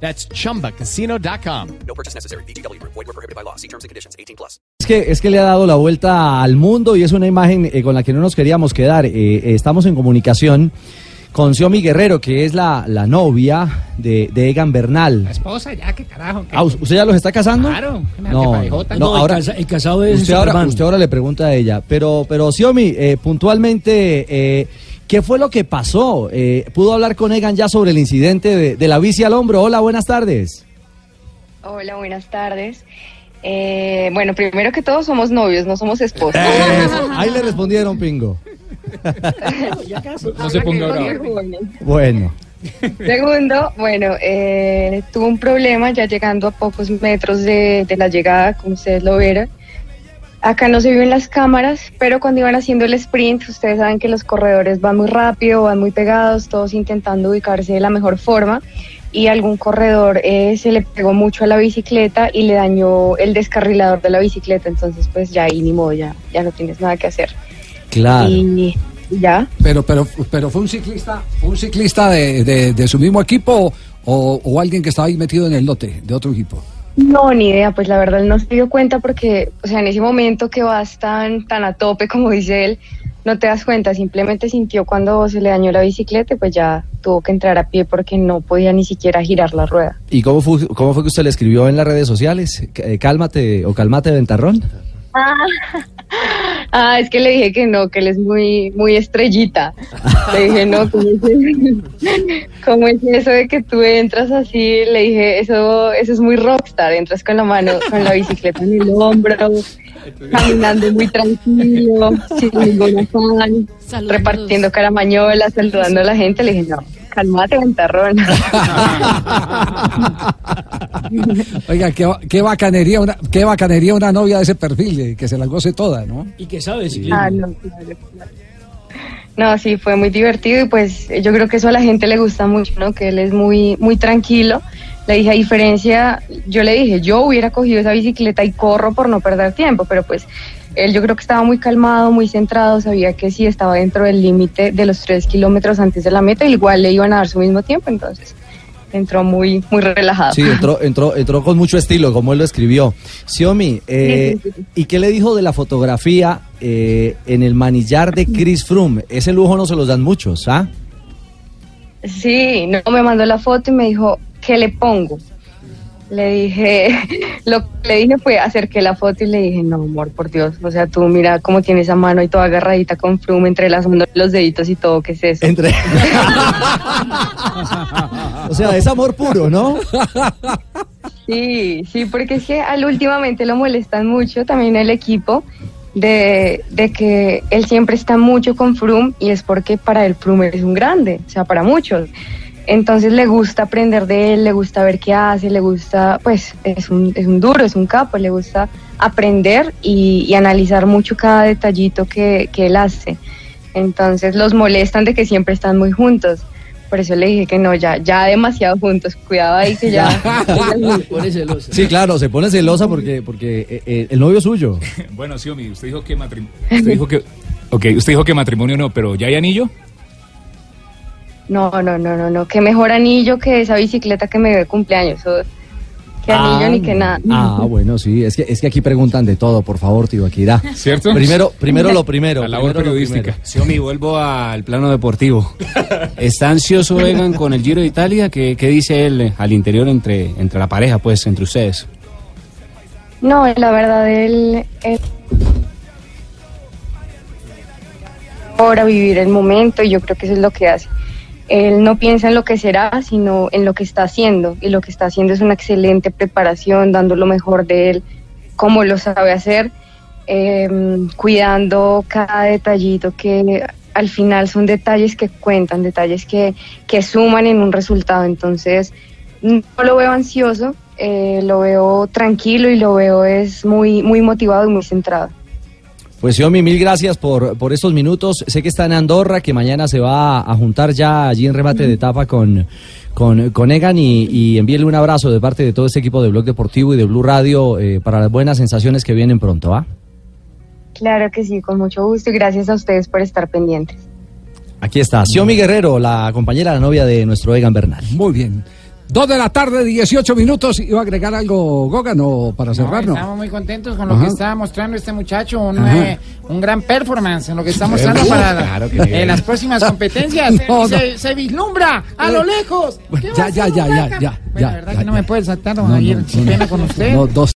That's chumbacasino.com. No purchase necessary. BGW. Void were prohibited by law. See terms and conditions. 18 plus. Es que, es que le ha dado la vuelta al mundo y es una imagen eh, con la que no nos queríamos quedar. Eh, eh, estamos en comunicación con Xiomi Guerrero, que es la, la novia de, de Egan Bernal. esposa, ya, qué carajo. qué- Ah, ¿Usted ya los está casando? Claro, No, no, No, ahora, el, casa- el casado es usted ahora, usted ahora le pregunta a ella. Pero, pero Xiomi, eh, puntualmente, eh, ¿qué fue lo que pasó? Eh, ¿Pudo hablar con Egan ya sobre el incidente de, de la bici al hombro? Hola, buenas tardes. Hola, buenas tardes. Eh, bueno, primero que todo somos novios, no somos esposos. Eso, ahí le respondieron, Pingo. No se ponga bravo. Bueno. Segundo, bueno, eh, tuvo un problema ya llegando a pocos metros de, de la llegada, como ustedes lo vieron. Acá no se vio en las cámaras, pero cuando iban haciendo el sprint, ustedes saben que los corredores van muy rápido, van muy pegados, todos intentando ubicarse de la mejor forma. Y algún corredor eh, se le pegó mucho a la bicicleta y le dañó el descarrilador de la bicicleta. Entonces, pues ya ahí ni modo, ya, ya no tienes nada que hacer. Claro. Y ya, Pero, pero, pero fue un ciclista, un ciclista de, de- de su mismo equipo o, o alguien que estaba ahí metido en el lote de otro equipo. No, ni idea, pues la verdad él no se dio cuenta porque, o sea, en ese momento que vas tan, tan a tope, como dice él, no te das cuenta, simplemente sintió cuando se le dañó la bicicleta y pues ya tuvo que entrar a pie porque no podía ni siquiera girar la rueda. ¿Y cómo fue, cómo fue que usted le escribió en las redes sociales? Eh, Cálmate o calmate, ventarrón. Ah, es que le dije que no, que él es muy, muy estrellita. Le dije, no, ¿cómo es, cómo es eso de que tú entras así? Le dije, eso, eso es muy rockstar, entras con la mano, con la bicicleta en el hombro, caminando muy tranquilo, sin ningún afán, repartiendo caramañolas, saludando a la gente. Le dije, no, calmate, ventarrón. Oiga, qué, qué bacanería una, qué bacanería una novia de ese perfil, eh, que se la goce toda, ¿no? Y que sabe ciclismo. Ah, no, claro, claro. No, sí, fue muy divertido y pues yo creo que eso a la gente le gusta mucho, ¿no? Que él es muy, muy tranquilo. Le dije, a diferencia, yo le dije, yo hubiera cogido esa bicicleta y corro por no perder tiempo, pero pues él yo creo que estaba muy calmado, muy centrado, sabía que sí estaba dentro del límite de los tres kilómetros antes de la meta, igual le iban a dar su mismo tiempo, entonces entró muy, muy relajado. Sí, entró, entró, entró con mucho estilo, como él lo escribió. Xiomi, eh, Sí, sí, sí. ¿y qué le dijo de la fotografía eh, en el manillar de Chris Froome? Ese lujo no se los dan muchos, ¿ah? Sí, no me mandó la foto y me dijo, ¿qué le pongo? Le dije, lo que le dije fue acerqué la foto y le dije, no, amor, por Dios, o sea, tú mira cómo tiene esa mano y toda agarradita con flume entre las los deditos y todo, ¿qué es eso? Entre... o sea, es amor puro, ¿no? Sí, sí, porque es que al últimamente lo molestan mucho también el equipo de, de que él siempre está mucho con Froome y es porque para él Froome es un grande, o sea, para muchos. Entonces le gusta aprender de él, le gusta ver qué hace, le gusta, pues es un, es un duro, es un capo, le gusta aprender y, y analizar mucho cada detallito que, que él hace. Entonces los molestan de que siempre están muy juntos. Por eso le dije que no, ya, ya demasiado juntos, cuidado ahí que ya. Pone celosa. Sí, claro, se pone celosa porque, porque eh, eh, el novio es suyo. Bueno, Xiomi, usted dijo que matrimonio. Usted dijo que. Ok, usted dijo que matrimonio no, pero ¿ya hay anillo? No, no, no, no, no. Qué mejor anillo que esa bicicleta que me dio de cumpleaños. o- Qué anillo Ah, ni que nada. Ah, bueno, sí, es que, es que aquí preguntan de todo, por favor, tío, aquí da. ¿Cierto? Primero, primero lo primero. La labor primero periodística. Xiomi, vuelvo al plano deportivo. ¿Está ansioso Egan con el Giro de Italia? ¿Qué, qué dice él eh, al interior entre, entre la pareja, pues, entre ustedes? No, la verdad, él, él- ahora vivir el momento y yo creo que eso es lo que hace. Él no piensa en lo que será, sino en lo que está haciendo. Y lo que está haciendo es una excelente preparación, dando lo mejor de él, como lo sabe hacer, eh, cuidando cada detallito que al final son detalles que cuentan, detalles que, que suman en un resultado. Entonces, no lo veo ansioso, eh, lo veo tranquilo y lo veo es muy, muy motivado y muy centrado. Pues Xiaomi, mil gracias por, por estos minutos. Sé que está en Andorra, que mañana se va a juntar ya allí en remate de etapa con, con, con Egan y, y envíele un abrazo de parte de todo este equipo de Blog Deportivo y de Blue Radio eh, para las buenas sensaciones que vienen pronto, ¿va? Claro que sí, con mucho gusto y gracias a ustedes por estar pendientes. Aquí está, Xiaomi Guerrero, la compañera, la novia de nuestro Egan Bernal. Muy bien. Dos de la tarde, 18 minutos. ¿Iba a agregar algo, Gogan, o para cerrar? No, estamos muy contentos con lo Ajá. que está mostrando este muchacho, un, eh, un gran performance en lo que está mostrando para Claro eh, las próximas competencias. No, se, se vislumbra a lo lejos. ¿Qué va Ya, ya, ya, ya, Beckham? ya, Bueno, ya, la verdad ya, que no ya. me puede saltar, No, ayer, no, sin no, pena con usted. no, dos